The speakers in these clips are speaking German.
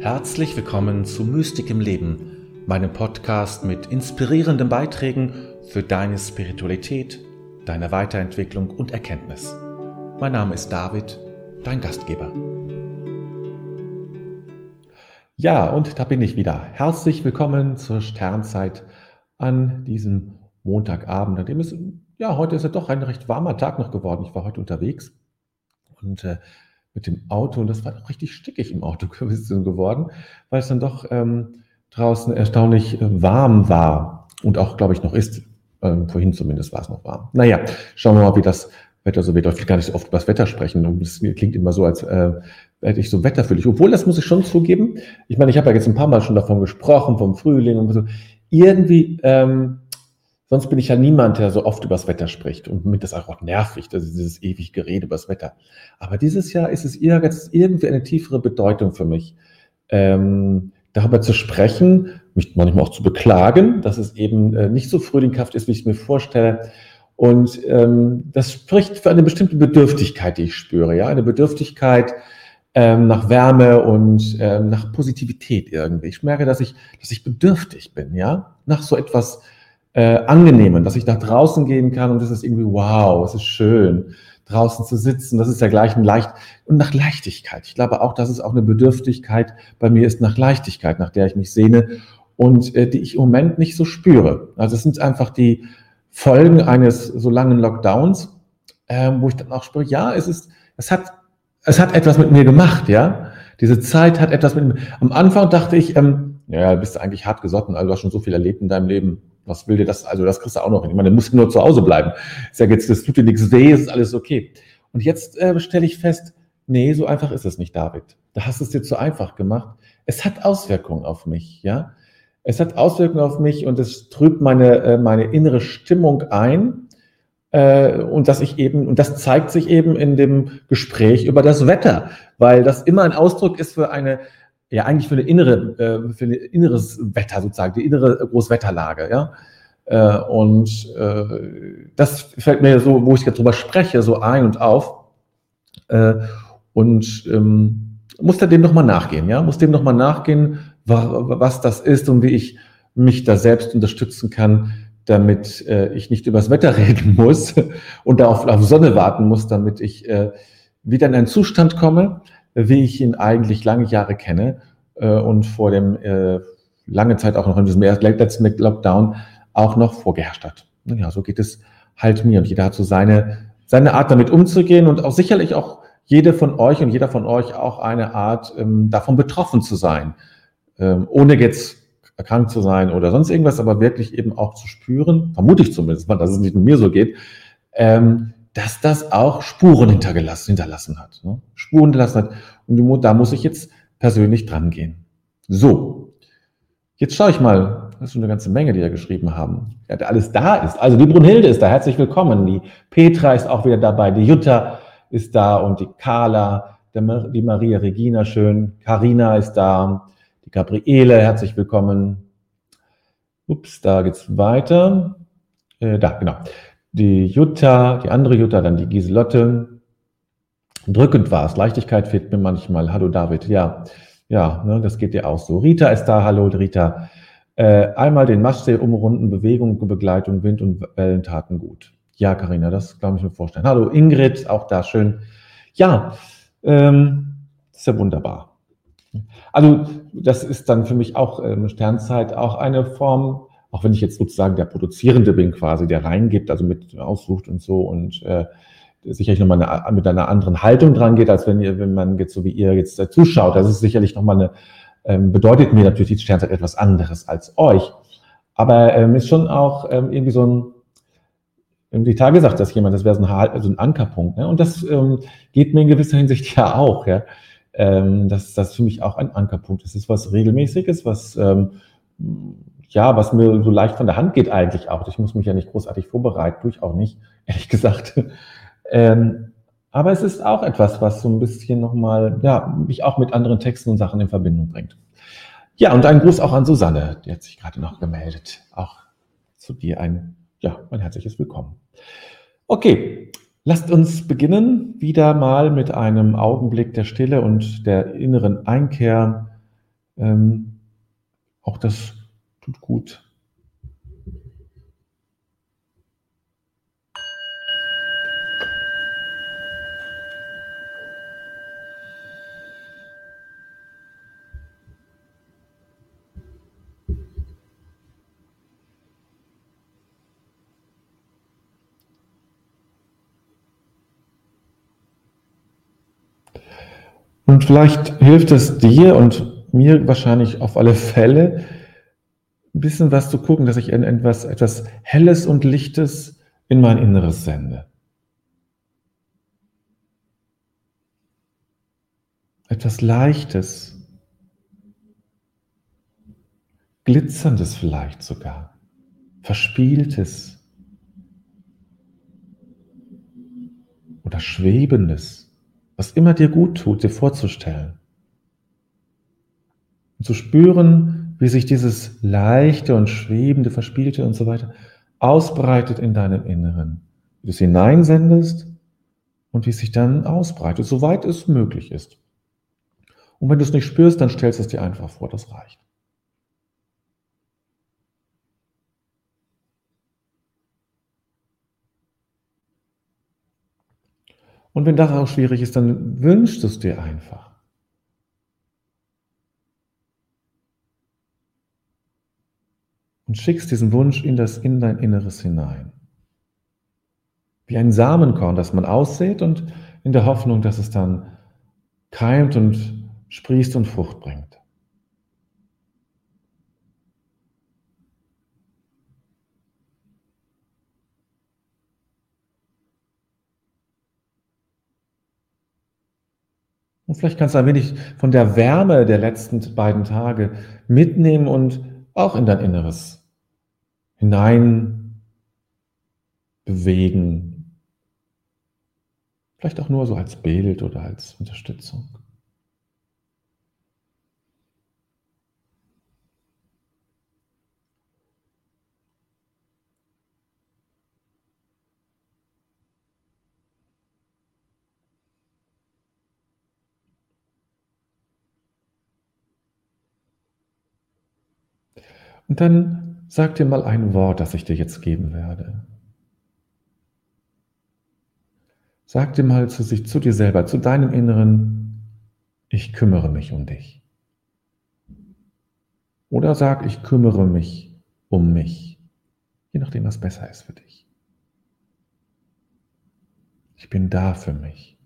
Herzlich willkommen zu Mystik im Leben, meinem Podcast mit inspirierenden Beiträgen für deine Spiritualität, deine Weiterentwicklung und Erkenntnis. Mein Name ist David, dein Gastgeber. Ja, und da bin ich wieder. Herzlich willkommen zur Sternzeit an diesem Montagabend, an dem es, ja, heute ist ja doch ein recht warmer Tag noch geworden. Ich war heute unterwegs und äh, mit dem Auto und das war richtig stickig im Auto geworden, weil es dann doch ähm, draußen erstaunlich äh, warm war und auch, glaube ich, noch ist. Ähm, vorhin zumindest war es noch warm. Naja, schauen wir mal, wie das Wetter so wird. Ich will gar nicht so oft über das Wetter sprechen. Es klingt immer so, als äh, hätte ich so wetterfühlig. Obwohl, das muss ich schon zugeben. Ich meine, ich habe ja jetzt ein paar Mal schon davon gesprochen, vom Frühling und so. Irgendwie ähm, Sonst bin ich ja niemand, der so oft übers Wetter spricht und mit das auch nervig, das ist dieses ewig Gerede übers Wetter. Aber dieses Jahr ist es irgendwie eine tiefere Bedeutung für mich, ähm, darüber zu sprechen, mich manchmal auch zu beklagen, dass es eben äh, nicht so frühlinghaft ist, wie ich es mir vorstelle. Und ähm, das spricht für eine bestimmte Bedürftigkeit, die ich spüre, ja, eine Bedürftigkeit ähm, nach Wärme und ähm, nach Positivität irgendwie. Ich merke, dass ich, dass ich bedürftig bin, ja, nach so etwas äh, angenehmen, dass ich nach draußen gehen kann und es ist irgendwie wow, es ist schön, draußen zu sitzen. Das ist ja gleich ein leicht und nach Leichtigkeit. Ich glaube auch, dass es auch eine Bedürftigkeit bei mir ist nach Leichtigkeit, nach der ich mich sehne und äh, die ich im Moment nicht so spüre. Also es sind einfach die Folgen eines so langen Lockdowns, äh, wo ich dann auch spüre, ja, es ist, es hat, es hat etwas mit mir gemacht, ja. Diese Zeit hat etwas mit mir. Am Anfang dachte ich, ähm, ja, bist du eigentlich hart gesotten, also du hast schon so viel erlebt in deinem Leben was will dir das? Also das kriegst du auch noch hin. Ich meine, du musst nur zu Hause bleiben. Ich sage jetzt, das tut dir nichts weh, ist alles okay. Und jetzt äh, stelle ich fest, nee, so einfach ist es nicht, David. Da hast du es dir zu einfach gemacht. Es hat Auswirkungen auf mich, ja. Es hat Auswirkungen auf mich und es trübt meine, äh, meine innere Stimmung ein. Äh, und dass ich eben, und das zeigt sich eben in dem Gespräch über das Wetter, weil das immer ein Ausdruck ist für eine ja eigentlich für eine innere, äh, für ein inneres Wetter sozusagen, die innere Großwetterlage, ja. Äh, und äh, das fällt mir so, wo ich jetzt drüber spreche, so ein und auf. Äh, und ähm, muss da dem nochmal nachgehen, ja, muss dem nochmal nachgehen, was das ist und wie ich mich da selbst unterstützen kann, damit äh, ich nicht übers Wetter reden muss und da auf, auf Sonne warten muss, damit ich äh, wieder in einen Zustand komme, wie ich ihn eigentlich lange Jahre kenne äh, und vor dem äh, lange Zeit auch noch in diesem letzten Lockdown auch noch vorgeherrscht hat. Ja, so geht es halt mir und jeder hat so seine, seine Art damit umzugehen und auch sicherlich auch jede von euch und jeder von euch auch eine Art ähm, davon betroffen zu sein, ähm, ohne jetzt erkrankt zu sein oder sonst irgendwas, aber wirklich eben auch zu spüren, vermute ich zumindest dass es nicht mit mir so geht, ähm, dass das auch Spuren hintergelassen, hinterlassen hat. Ne? Spuren hinterlassen hat. Und da muss ich jetzt persönlich dran gehen. So, jetzt schaue ich mal, das ist schon eine ganze Menge, die da geschrieben haben. Ja, alles da ist. Also die Brunhilde ist da, herzlich willkommen. Die Petra ist auch wieder dabei, die Jutta ist da und die Carla, die Maria Regina schön, Karina ist da, die Gabriele, herzlich willkommen. Ups, da geht's weiter. Äh, da, genau die Jutta, die andere Jutta, dann die Giselotte. Drückend war es. Leichtigkeit fehlt mir manchmal. Hallo David. Ja, ja, ne, das geht dir auch so. Rita ist da. Hallo Rita. Äh, einmal den Maschsee umrunden, Bewegung, Begleitung, Wind und Wellen taten gut. Ja, Karina, das kann ich mir vorstellen. Hallo Ingrid, auch da schön. Ja, ähm, ist ja wunderbar. Also das ist dann für mich auch ähm, Sternzeit auch eine Form auch wenn ich jetzt sozusagen der Produzierende bin, quasi, der reingibt, also mit aussucht und so und äh, sicherlich nochmal eine, mit einer anderen Haltung dran geht, als wenn ihr, wenn man jetzt so wie ihr jetzt äh, zuschaut. Das ist sicherlich nochmal eine, ähm, bedeutet mir natürlich die Sternzeit etwas anderes als euch. Aber ähm, ist schon auch ähm, irgendwie so ein, irgendwie Tage sagt das jemand, das wäre so ein, also ein Ankerpunkt. Ne? Und das ähm, geht mir in gewisser Hinsicht ja auch, ja. Ähm, dass das für mich auch ein Ankerpunkt ist. Es ist was Regelmäßiges, was ähm, ja, was mir so leicht von der Hand geht eigentlich auch. Ich muss mich ja nicht großartig vorbereiten, tue ich auch nicht, ehrlich gesagt. Ähm, aber es ist auch etwas, was so ein bisschen nochmal, ja, mich auch mit anderen Texten und Sachen in Verbindung bringt. Ja, und ein Gruß auch an Susanne, die hat sich gerade noch gemeldet. Auch zu dir ein, ja, ein herzliches Willkommen. Okay, lasst uns beginnen wieder mal mit einem Augenblick der Stille und der inneren Einkehr Ähm, auch das tut gut. Und vielleicht hilft es dir und mir wahrscheinlich auf alle Fälle, ein bisschen was zu gucken, dass ich etwas, etwas Helles und Lichtes in mein Inneres sende. Etwas Leichtes, Glitzerndes vielleicht sogar, Verspieltes oder Schwebendes was immer dir gut tut, dir vorzustellen. Und zu spüren, wie sich dieses leichte und schwebende, verspielte und so weiter ausbreitet in deinem Inneren. Wie du es hineinsendest und wie es sich dann ausbreitet, soweit es möglich ist. Und wenn du es nicht spürst, dann stellst du es dir einfach vor, das reicht. Und wenn das auch schwierig ist, dann wünschst du es dir einfach. Und schickst diesen Wunsch in, das, in dein Inneres hinein. Wie ein Samenkorn, das man aussät und in der Hoffnung, dass es dann keimt und sprießt und Frucht bringt. Und vielleicht kannst du ein wenig von der Wärme der letzten beiden Tage mitnehmen und auch in dein Inneres hinein bewegen. Vielleicht auch nur so als Bild oder als Unterstützung. Und dann sag dir mal ein Wort, das ich dir jetzt geben werde. Sag dir mal zu sich, zu dir selber, zu deinem Inneren, ich kümmere mich um dich. Oder sag, ich kümmere mich um mich. Je nachdem, was besser ist für dich. Ich bin da für mich.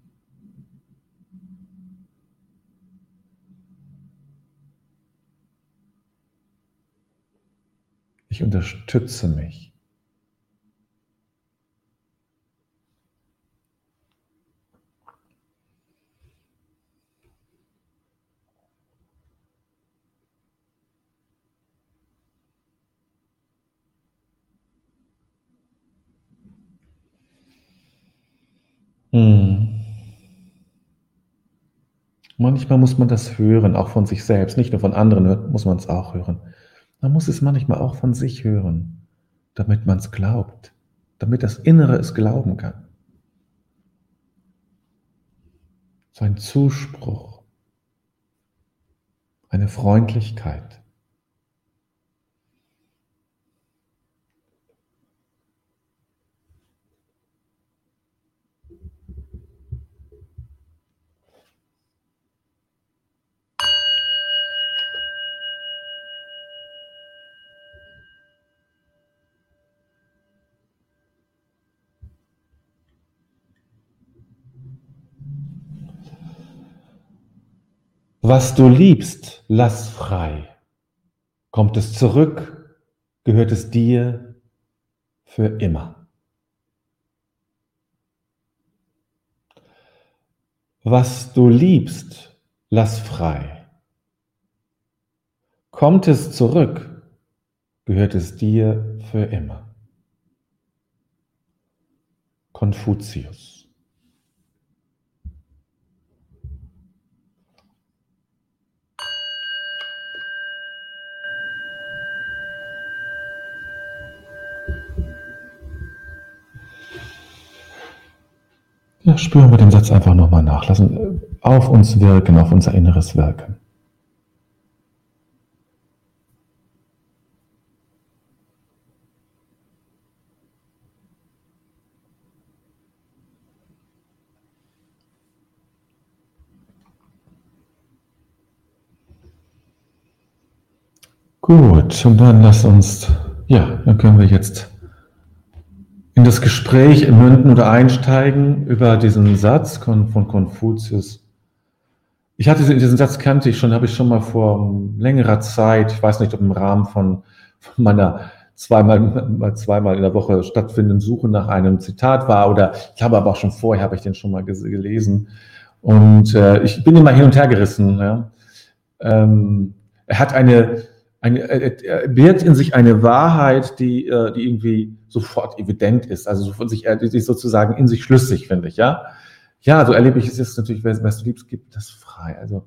Ich unterstütze mich. Hm. Manchmal muss man das hören, auch von sich selbst, nicht nur von anderen muss man es auch hören. Man muss es manchmal auch von sich hören, damit man es glaubt, damit das Innere es glauben kann. So ein Zuspruch, eine Freundlichkeit. Was du liebst, lass frei. Kommt es zurück, gehört es dir für immer. Was du liebst, lass frei. Kommt es zurück, gehört es dir für immer. Konfuzius Ja, spüren wir den Satz einfach nochmal nach. Lassen auf uns wirken, auf unser Inneres wirken. Gut, und dann lass uns, ja, dann können wir jetzt in das Gespräch münden oder einsteigen über diesen Satz von, Konfuzius. Ich hatte diesen Satz kannte ich schon, habe ich schon mal vor längerer Zeit, ich weiß nicht, ob im Rahmen von, von meiner zweimal, zweimal in der Woche stattfindenden Suche nach einem Zitat war oder ich habe aber auch schon vorher, habe ich den schon mal gelesen und äh, ich bin immer hin und her gerissen. Ja. Ähm, er hat eine, eine, er birgt in sich eine Wahrheit, die, äh, die irgendwie sofort evident ist, also von sich, die ist sozusagen in sich schlüssig, finde ich, ja. Ja, so erlebe ich es jetzt natürlich, wer es du liebst, gibt das frei. Also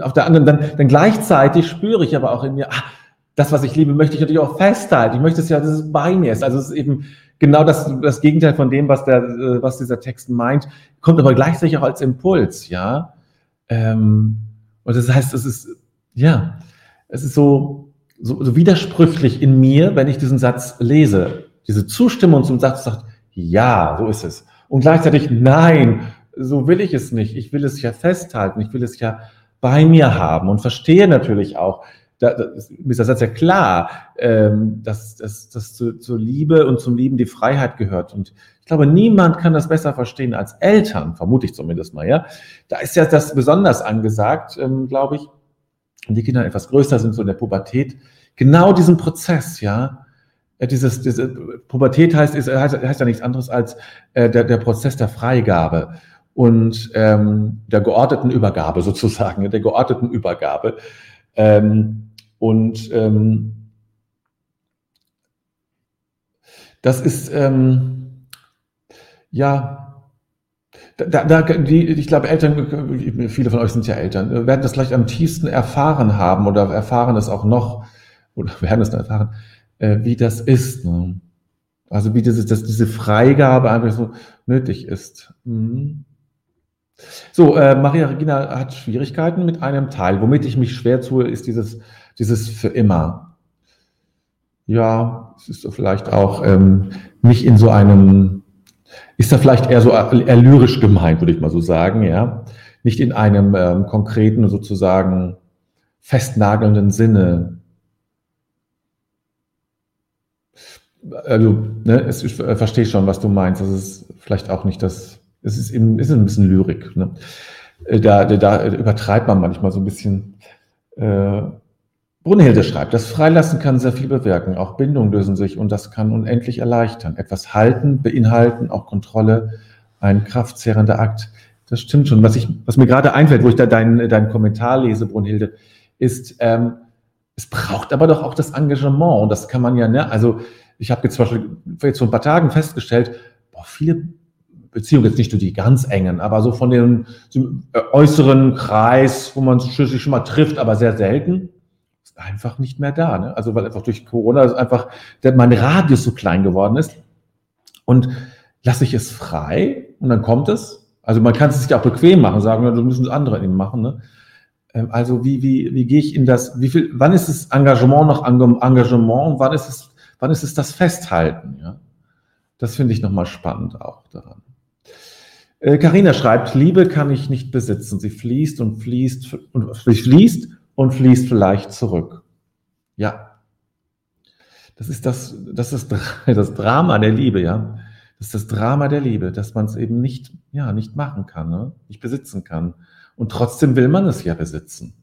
auf der anderen, dann, dann gleichzeitig spüre ich aber auch in mir, ah, das, was ich liebe, möchte ich natürlich auch festhalten. Ich möchte es ja, dass es bei mir ist. Also es ist eben genau das, das Gegenteil von dem, was der, äh, was dieser Text meint, kommt aber gleichzeitig auch als Impuls, ja. Ähm, und das heißt, es ist, ja, es ist so, so, so widersprüchlich in mir, wenn ich diesen Satz lese. Diese Zustimmung zum Satz sagt, ja, so ist es. Und gleichzeitig, nein, so will ich es nicht. Ich will es ja festhalten. Ich will es ja bei mir haben und verstehe natürlich auch, da, da ist der Satz ja klar, ähm, dass, dass, dass zu, zur Liebe und zum Lieben die Freiheit gehört. Und ich glaube, niemand kann das besser verstehen als Eltern, vermute ich zumindest mal. Ja, Da ist ja das besonders angesagt, ähm, glaube ich, wenn die Kinder etwas größer sind, so in der Pubertät, genau diesen Prozess, ja, äh, dieses, diese Pubertät heißt, ist, heißt, heißt ja nichts anderes als äh, der, der Prozess der Freigabe und ähm, der geordneten Übergabe sozusagen, der geordneten Übergabe. Ähm, und ähm, das ist, ähm, ja, da, da, die, ich glaube, Eltern, viele von euch sind ja Eltern, werden das vielleicht am tiefsten erfahren haben oder erfahren es auch noch, oder werden es erfahren, äh, wie das ist. Ne? Also wie diese, dass diese Freigabe einfach so nötig ist. Mhm. So, äh, Maria Regina hat Schwierigkeiten mit einem Teil. Womit ich mich schwer tue, ist dieses dieses für immer. Ja, es ist vielleicht auch ähm, nicht in so einem, ist da vielleicht eher so eher lyrisch gemeint, würde ich mal so sagen, ja. Nicht in einem ähm, konkreten, sozusagen festnagelnden Sinne. Also, ne, es, ich verstehe schon, was du meinst. Das ist vielleicht auch nicht das, es ist eben, ist ein bisschen Lyrik. Ne? Äh, da, da, übertreibt man manchmal so ein bisschen. Äh, Brunhilde schreibt, das Freilassen kann sehr viel bewirken. Auch Bindungen lösen sich und das kann unendlich erleichtern. Etwas halten, beinhalten, auch Kontrolle, ein kraftzehrender Akt. Das stimmt schon. Was, ich, was mir gerade einfällt, wo ich da deinen, deinen Kommentar lese, Brunhilde, ist, ähm, es braucht aber doch auch das Engagement. Und das kann man ja, ne, also ich habe jetzt zum Beispiel jetzt vor ein paar Tagen festgestellt, boah, viele Beziehungen, jetzt nicht nur die ganz engen, aber so von dem äußeren Kreis, wo man sich schon mal trifft, aber sehr selten, einfach nicht mehr da. Ne? Also weil einfach durch Corona einfach der, mein Radius so klein geworden ist. Und lasse ich es frei und dann kommt es. Also man kann es sich auch bequem machen, sagen, du müssen es andere eben machen. Ne? Ähm, also wie, wie, wie gehe ich in das, wie viel, wann ist das Engagement noch Engagement und wann ist es, wann ist es das Festhalten? Ja? Das finde ich nochmal spannend auch daran. Carina äh, schreibt, Liebe kann ich nicht besitzen. Sie fließt und fließt und fließt und fließt vielleicht zurück. Ja. Das ist das, das ist das Drama der Liebe, ja. Das ist das Drama der Liebe, dass man es eben nicht, ja, nicht machen kann, ne? nicht besitzen kann. Und trotzdem will man es ja besitzen.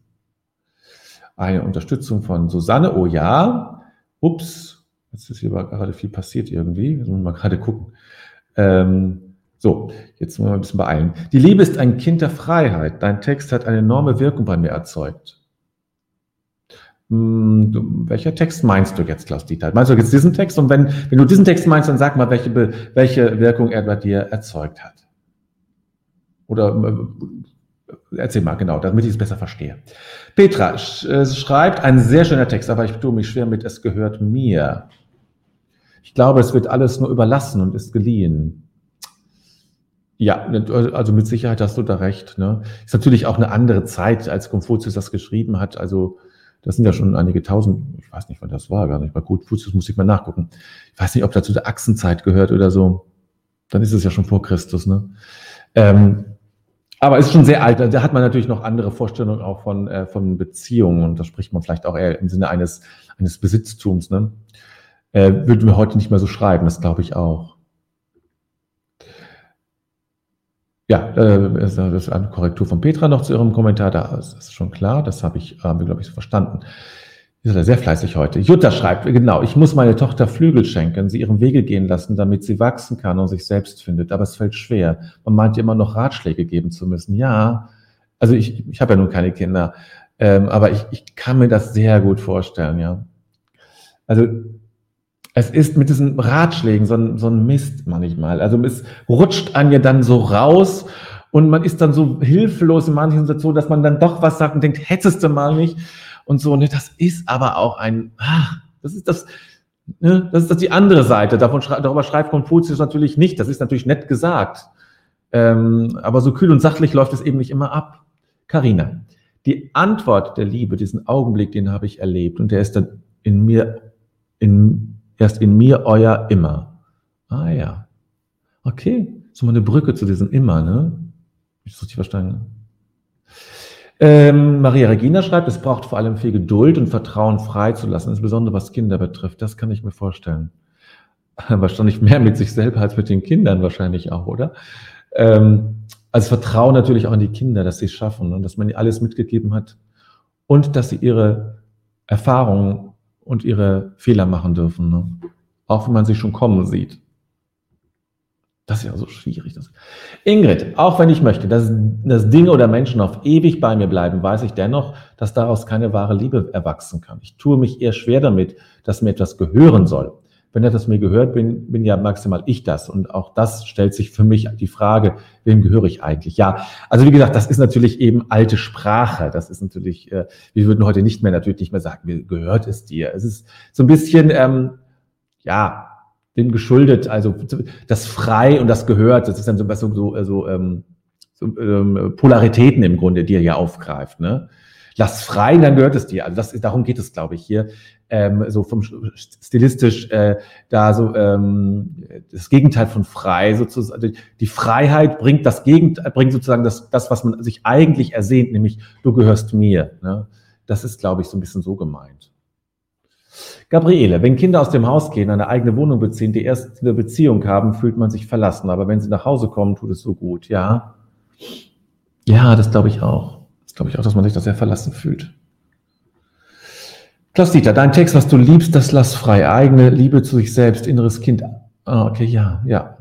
Eine Unterstützung von Susanne, oh ja. Ups, jetzt ist hier gerade viel passiert irgendwie. Jetzt muss man mal gerade gucken. Ähm, so, jetzt müssen wir ein bisschen beeilen. Die Liebe ist ein Kind der Freiheit. Dein Text hat eine enorme Wirkung bei mir erzeugt. Hm, welcher Text meinst du jetzt, Klaus Dieter? Meinst du jetzt diesen Text? Und wenn, wenn du diesen Text meinst, dann sag mal, welche, welche Wirkung er bei dir erzeugt hat. Oder äh, erzähl mal, genau, damit ich es besser verstehe. Petra äh, schreibt, ein sehr schöner Text, aber ich tue mich schwer mit, es gehört mir. Ich glaube, es wird alles nur überlassen und ist geliehen. Ja, also mit Sicherheit hast du da recht. Ne? Ist natürlich auch eine andere Zeit, als Konfuzius das geschrieben hat. Also das sind ja schon einige tausend, ich weiß nicht, wann das war, gar nicht mal gut. Fuß, das muss ich mal nachgucken. Ich weiß nicht, ob dazu der Achsenzeit gehört oder so. Dann ist es ja schon vor Christus, ne? Ähm, Aber es ist schon sehr alt. Da hat man natürlich noch andere Vorstellungen auch von, äh, von Beziehungen. Und da spricht man vielleicht auch eher im Sinne eines, eines Besitztums. Ne? Äh, würden wir heute nicht mehr so schreiben, das glaube ich auch. Ja, äh, das ist eine Korrektur von Petra noch zu ihrem Kommentar. Da ist, ist schon klar. Das habe ich, glaube ich, so verstanden. Ist ja sehr fleißig heute. Jutta schreibt, genau, ich muss meine Tochter Flügel schenken, sie ihren Wege gehen lassen, damit sie wachsen kann und sich selbst findet. Aber es fällt schwer. Man meint immer noch Ratschläge geben zu müssen. Ja, also ich, ich habe ja nun keine Kinder, ähm, aber ich, ich kann mir das sehr gut vorstellen, ja. Also es ist mit diesen Ratschlägen so ein, so ein Mist manchmal. Also es rutscht an ja dann so raus und man ist dann so hilflos in manchen Situationen, dass man dann doch was sagt und denkt, hättest du mal nicht und so. Ne, das ist aber auch ein, ach, das ist das, ne, das ist das die andere Seite. Davon, darüber schreibt Konfuzius natürlich nicht. Das ist natürlich nett gesagt. Ähm, aber so kühl und sachlich läuft es eben nicht immer ab. Karina, die Antwort der Liebe, diesen Augenblick, den habe ich erlebt und der ist dann in mir, in, erst in mir euer immer. Ah ja. Okay. So mal eine Brücke zu diesem immer, ne? Ich das richtig verstanden? Ähm, Maria Regina schreibt, es braucht vor allem viel Geduld und Vertrauen freizulassen, insbesondere was Kinder betrifft. Das kann ich mir vorstellen. Wahrscheinlich mehr mit sich selber als mit den Kindern wahrscheinlich auch, oder? Ähm, also Vertrauen natürlich auch in die Kinder, dass sie es schaffen und dass man ihnen alles mitgegeben hat und dass sie ihre Erfahrungen und ihre Fehler machen dürfen, ne? auch wenn man sie schon kommen sieht. Das ist ja so schwierig. Das. Ingrid, auch wenn ich möchte, dass, dass Dinge oder Menschen auf ewig bei mir bleiben, weiß ich dennoch, dass daraus keine wahre Liebe erwachsen kann. Ich tue mich eher schwer damit, dass mir etwas gehören soll. Wenn etwas mir gehört, bin, bin ja maximal ich das. Und auch das stellt sich für mich die Frage, wem gehöre ich eigentlich? Ja, also wie gesagt, das ist natürlich eben alte Sprache. Das ist natürlich, äh, wir würden heute nicht mehr natürlich nicht mehr sagen, mir gehört es dir. Es ist so ein bisschen, ähm, ja, dem geschuldet, also das Frei und das Gehört, das ist dann so, so, so, so, ähm, so ähm, Polaritäten im Grunde, die er ja aufgreift. Ne? Lass frei, dann gehört es dir. Also das, darum geht es, glaube ich, hier. Ähm, so vom stilistisch äh, da so ähm, das Gegenteil von frei sozusagen. Die Freiheit bringt das Gegenteil, bringt sozusagen das, das, was man sich eigentlich ersehnt, nämlich du gehörst mir. Ne? Das ist, glaube ich, so ein bisschen so gemeint. Gabriele, wenn Kinder aus dem Haus gehen, eine eigene Wohnung beziehen, die erste eine Beziehung haben, fühlt man sich verlassen. Aber wenn sie nach Hause kommen, tut es so gut. Ja. Ja, das glaube ich auch. Das glaube ich auch, dass man sich da sehr verlassen fühlt. Klaus Dieter, dein Text, was du liebst, das lass frei. Eigene Liebe zu sich selbst, inneres Kind. Ah, okay, ja, ja.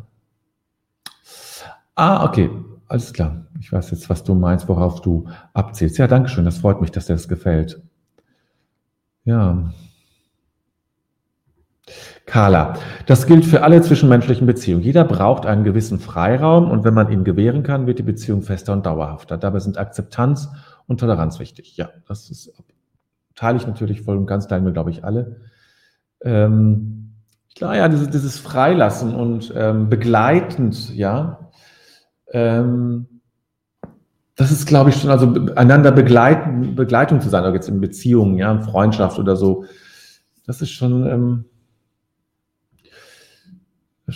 Ah, okay, alles klar. Ich weiß jetzt, was du meinst, worauf du abzielst. Ja, danke schön. Das freut mich, dass dir das gefällt. Ja. Carla, das gilt für alle zwischenmenschlichen Beziehungen. Jeder braucht einen gewissen Freiraum und wenn man ihn gewähren kann, wird die Beziehung fester und dauerhafter. Dabei sind Akzeptanz und Toleranz wichtig. Ja, das ist, teile ich natürlich voll und ganz, teilen wir, glaube ich, alle. Ähm, klar, ja, dieses, dieses Freilassen und ähm, begleitend, ja, ähm, das ist, glaube ich, schon, also einander begleiten, Begleitung zu sein, auch jetzt in Beziehungen, ja, in Freundschaft oder so, das ist schon, ähm,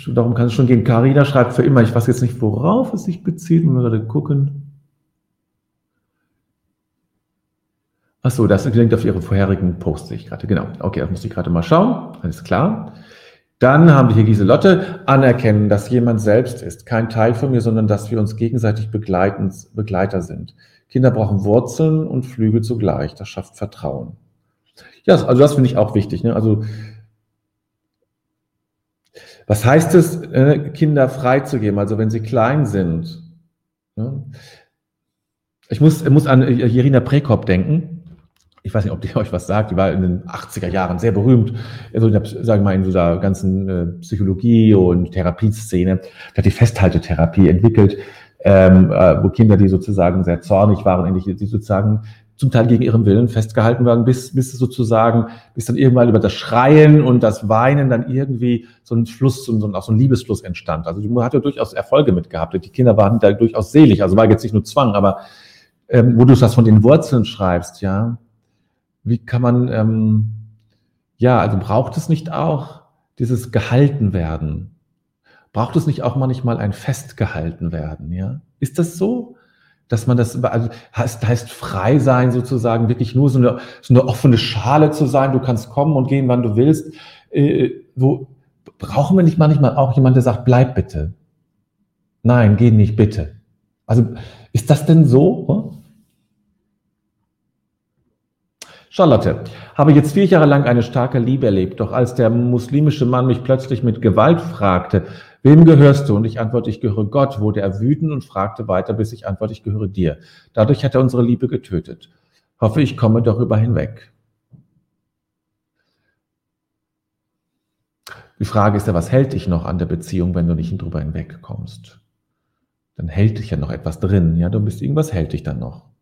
Darum kann es schon gehen. Carina schreibt für immer. Ich weiß jetzt nicht, worauf es sich bezieht. Mal gerade gucken. Achso, das klingt auf Ihre vorherigen Posts, sehe ich gerade. Genau. Okay, das muss ich gerade mal schauen. Alles klar. Dann haben wir hier Giselotte. Anerkennen, dass jemand selbst ist. Kein Teil von mir, sondern dass wir uns gegenseitig Begleiter sind. Kinder brauchen Wurzeln und Flügel zugleich. Das schafft Vertrauen. Ja, also das finde ich auch wichtig. Ne? Also was heißt es, äh, Kinder freizugeben, also wenn sie klein sind? Ich muss, muss an Irina Prekop denken. Ich weiß nicht, ob die euch was sagt. Die war in den 80er Jahren sehr berühmt. Also, sagen wir mal, in dieser ganzen äh, Psychologie- und Therapieszene. Die hat die Festhaltetherapie entwickelt, ähm, äh, wo Kinder, die sozusagen sehr zornig waren, endlich die sozusagen zum Teil gegen ihren Willen festgehalten werden, bis, bis sozusagen, bis dann irgendwann über das Schreien und das Weinen dann irgendwie so ein Fluss, so ein, auch so ein Liebesfluss entstand. Also du hat ja durchaus Erfolge mit gehabt. Die Kinder waren da durchaus selig. Also war jetzt nicht nur Zwang, aber ähm, wo du das von den Wurzeln schreibst, ja, wie kann man, ähm, ja, also braucht es nicht auch dieses gehalten werden? Braucht es nicht auch manchmal ein festgehalten werden, ja? Ist das so? dass man das, also heißt, heißt frei sein sozusagen, wirklich nur so eine, so eine offene Schale zu sein. Du kannst kommen und gehen, wann du willst. Äh, wo brauchen wir nicht manchmal auch jemand, der sagt, bleib bitte? Nein, geh nicht bitte. Also ist das denn so? Charlotte, habe jetzt vier Jahre lang eine starke Liebe erlebt, doch als der muslimische Mann mich plötzlich mit Gewalt fragte, wem gehörst du? Und ich antworte, ich gehöre Gott, wurde er wütend und fragte weiter, bis ich antworte, ich gehöre dir. Dadurch hat er unsere Liebe getötet. Hoffe, ich komme darüber hinweg. Die Frage ist ja, was hält dich noch an der Beziehung, wenn du nicht drüber hinwegkommst? Dann hält dich ja noch etwas drin, ja, du bist irgendwas hält dich dann noch.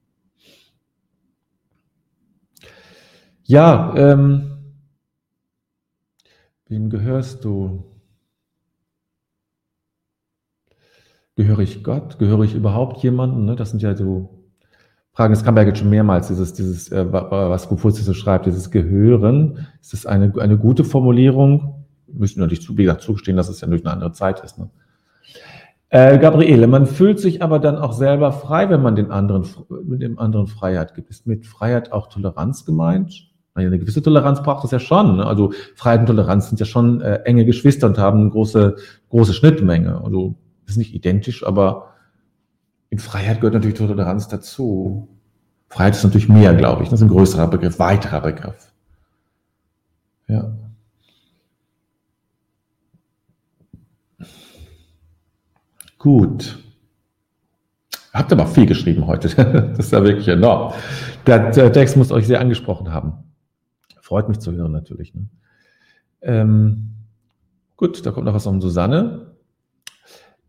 Ja, ähm, wem gehörst du? Gehöre ich Gott? Gehöre ich überhaupt jemandem? Ne? Das sind ja so Fragen. Es kam ja jetzt schon mehrmals, dieses, dieses, äh, was Konfuzius so schreibt, dieses Gehören. Ist das eine, eine gute Formulierung? Wir müssen natürlich zu, wie gesagt, zugestehen, dass es ja durch eine andere Zeit ist. Ne? Äh, Gabriele, man fühlt sich aber dann auch selber frei, wenn man den anderen, mit dem anderen Freiheit gibt. Ist mit Freiheit auch Toleranz gemeint? Eine gewisse Toleranz braucht es ja schon. Ne? Also Freiheit und Toleranz sind ja schon äh, enge Geschwister und haben eine große, große Schnittmenge. Also ist nicht identisch, aber in Freiheit gehört natürlich Toleranz dazu. Freiheit ist natürlich mehr, glaube ich. Das ist ein größerer Begriff, weiterer Begriff. Ja. Gut. Habt aber viel geschrieben heute. Das ist ja wirklich enorm. Der Text muss euch sehr angesprochen haben. Freut mich zu hören natürlich. Ne? Ähm, gut, da kommt noch was um Susanne.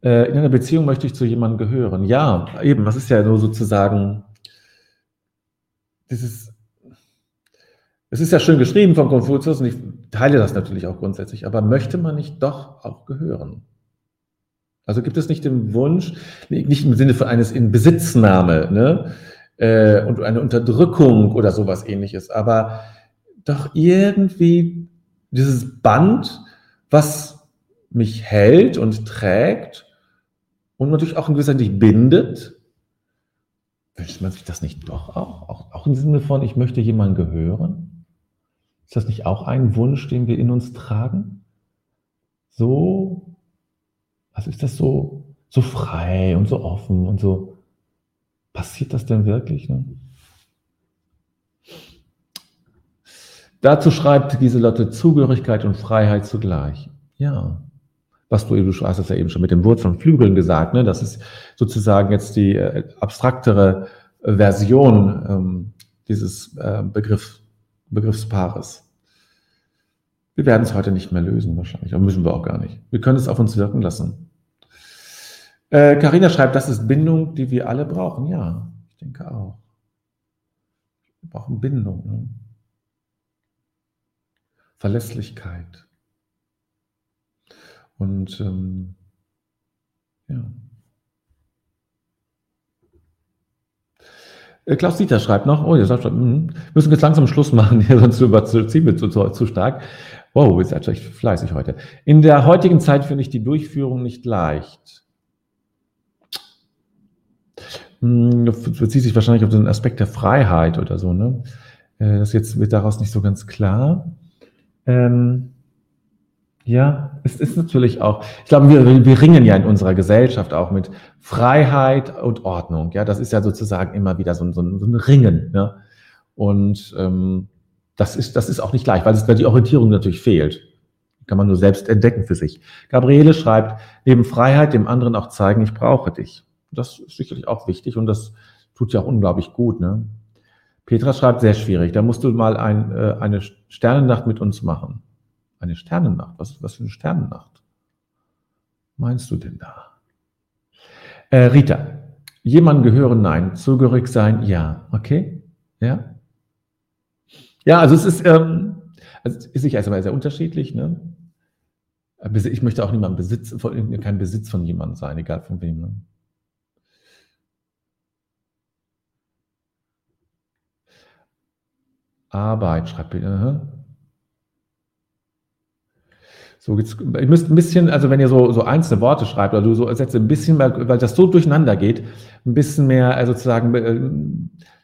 Äh, in einer Beziehung möchte ich zu jemandem gehören. Ja, eben, das ist ja nur sozusagen dieses, es ist ja schön geschrieben von Konfuzius und ich teile das natürlich auch grundsätzlich, aber möchte man nicht doch auch gehören? Also gibt es nicht den Wunsch, nicht im Sinne von eines in Besitznahme ne, äh, und eine Unterdrückung oder sowas ähnliches, aber doch irgendwie dieses Band, was mich hält und trägt und natürlich auch in gewisser Weise bindet, wünscht man sich das nicht doch auch? auch? Auch im Sinne von, ich möchte jemandem gehören? Ist das nicht auch ein Wunsch, den wir in uns tragen? So, was ist das so, so frei und so offen und so? Passiert das denn wirklich? Ne? Dazu schreibt Giselotte Zugehörigkeit und Freiheit zugleich. Ja. Was du, du hast es ja eben schon mit dem Wort von Flügeln gesagt, ne? Das ist sozusagen jetzt die äh, abstraktere äh, Version ähm, dieses äh, Begriff, Begriffspaares. Wir werden es heute nicht mehr lösen, wahrscheinlich, aber müssen wir auch gar nicht. Wir können es auf uns wirken lassen. Karina äh, schreibt, das ist Bindung, die wir alle brauchen. Ja, ich denke auch. Wir brauchen Bindung. Ne? Verlässlichkeit. Und ähm, ja. Äh, Klaus Dieter schreibt noch, oh, ihr sagt schon, mh, müssen jetzt langsam Schluss machen, hier, sonst überziehen wir zu, zu, zu stark. Wow, ihr seid echt fleißig heute. In der heutigen Zeit finde ich die Durchführung nicht leicht. Hm, das bezieht sich wahrscheinlich auf den Aspekt der Freiheit oder so, ne? Äh, das jetzt wird daraus nicht so ganz klar. Ähm, ja, es ist natürlich auch, ich glaube, wir, wir ringen ja in unserer Gesellschaft auch mit Freiheit und Ordnung. Ja, das ist ja sozusagen immer wieder so, ein, so ein, Ringen. Ja? Und ähm, das, ist, das ist auch nicht leicht, weil, es, die Orientierung natürlich fehlt. Kann man nur selbst entdecken für sich. Gabriele schreibt, neben Freiheit dem anderen auch zeigen, ich brauche dich. Das ist sicherlich auch wichtig und das tut ja unglaublich gut. Ne? Petra schreibt, sehr schwierig. Da musst du mal ein, äh, eine Sternennacht mit uns machen. Eine Sternennacht? Was, was für eine Sternennacht? Meinst du denn da? Äh, Rita, jemand gehören, nein. Zugehörig sein, ja. Okay? Ja? Ja, also es ist, ähm, also ist sicher erstmal sehr unterschiedlich. Ne? Ich möchte auch niemanden Besitz, kein Besitz von jemandem sein, egal von wem. Ne? Arbeit, schreibt ihr. So, jetzt, ihr müsst ein bisschen, also wenn ihr so, so einzelne Worte schreibt oder so Sätze ein bisschen, weil, weil das so durcheinander geht, ein bisschen mehr also sozusagen, äh,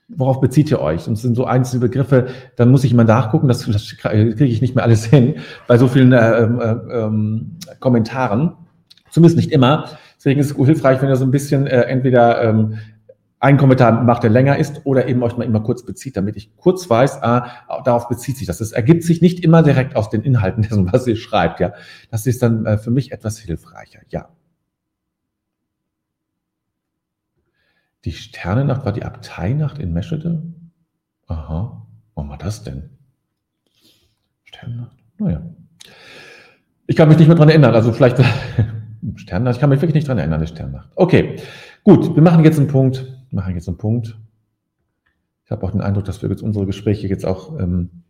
worauf bezieht ihr euch? Und es sind so einzelne Begriffe, dann muss ich mal nachgucken, das, das kriege ich nicht mehr alles hin, bei so vielen äh, äh, ähm, Kommentaren. Zumindest nicht immer. Deswegen ist es hilfreich, wenn ihr so ein bisschen äh, entweder ein Kommentar macht, der länger ist, oder eben euch mal immer kurz bezieht, damit ich kurz weiß, ah, darauf bezieht sich das. Es ergibt sich nicht immer direkt aus den Inhalten dessen, was ihr schreibt, ja. Das ist dann äh, für mich etwas hilfreicher, ja. Die Sternennacht war die Abteinacht in Meschede? Aha, warum war das denn? Sternennacht? Naja. Ich kann mich nicht mehr dran erinnern, also vielleicht Sternnacht, ich kann mich wirklich nicht dran erinnern, die Sternnacht. Okay, gut, wir machen jetzt einen Punkt mache jetzt einen Punkt. Ich habe auch den Eindruck, dass wir jetzt unsere Gespräche jetzt auch, ähm,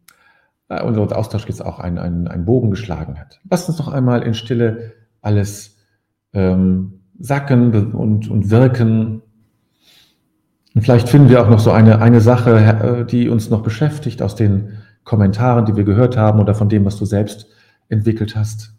äh, unser Austausch jetzt auch einen, einen, einen Bogen geschlagen hat. Lasst uns noch einmal in Stille alles ähm, sacken und, und wirken. Und vielleicht finden wir auch noch so eine, eine Sache, äh, die uns noch beschäftigt aus den Kommentaren, die wir gehört haben oder von dem, was du selbst entwickelt hast.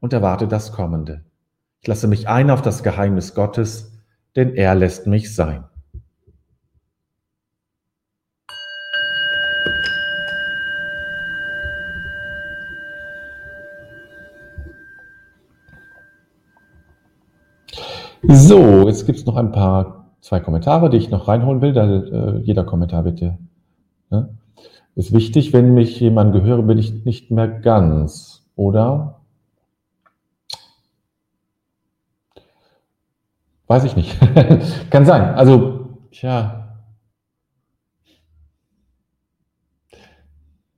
und erwarte das Kommende. Ich lasse mich ein auf das Geheimnis Gottes, denn er lässt mich sein. So, jetzt gibt es noch ein paar, zwei Kommentare, die ich noch reinholen will. Da, äh, jeder Kommentar bitte. Ne? Ist wichtig, wenn mich jemand gehöre, bin ich nicht mehr ganz, oder? Weiß ich nicht. Kann sein. Also, tja.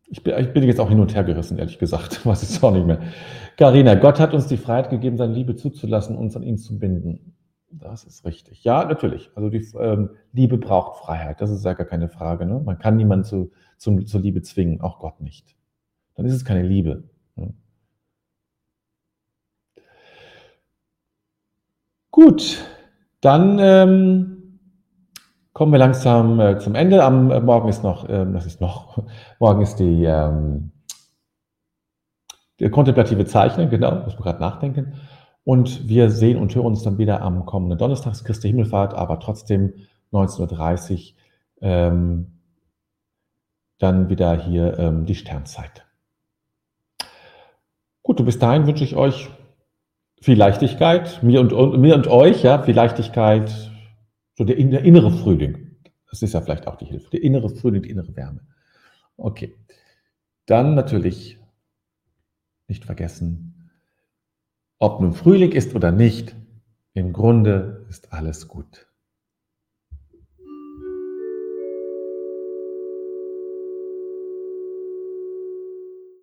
Ich bin, ich bin jetzt auch hin und her gerissen, ehrlich gesagt. Weiß ich auch nicht mehr. Carina, Gott hat uns die Freiheit gegeben, seine Liebe zuzulassen, uns an ihn zu binden. Das ist richtig. Ja, natürlich. Also die ähm, Liebe braucht Freiheit. Das ist ja gar keine Frage. Ne? Man kann niemanden zu, zu, zur Liebe zwingen, auch Gott nicht. Dann ist es keine Liebe. Ne? Gut, dann ähm, kommen wir langsam äh, zum Ende. Am äh, Morgen ist noch, ähm, das ist noch, morgen ist die, ähm, die kontemplative Zeichnen, genau, muss man gerade nachdenken. Und wir sehen und hören uns dann wieder am kommenden Donnerstag, Christi Himmelfahrt, aber trotzdem 19.30 Uhr ähm, dann wieder hier ähm, die Sternzeit. Gut, und bis dahin wünsche ich euch viel Leichtigkeit, mir und, und, mir und euch, ja, viel Leichtigkeit, so der, der innere Frühling. Das ist ja vielleicht auch die Hilfe. Der innere Frühling, die innere Wärme. Okay. Dann natürlich nicht vergessen, ob nun Frühling ist oder nicht, im Grunde ist alles gut.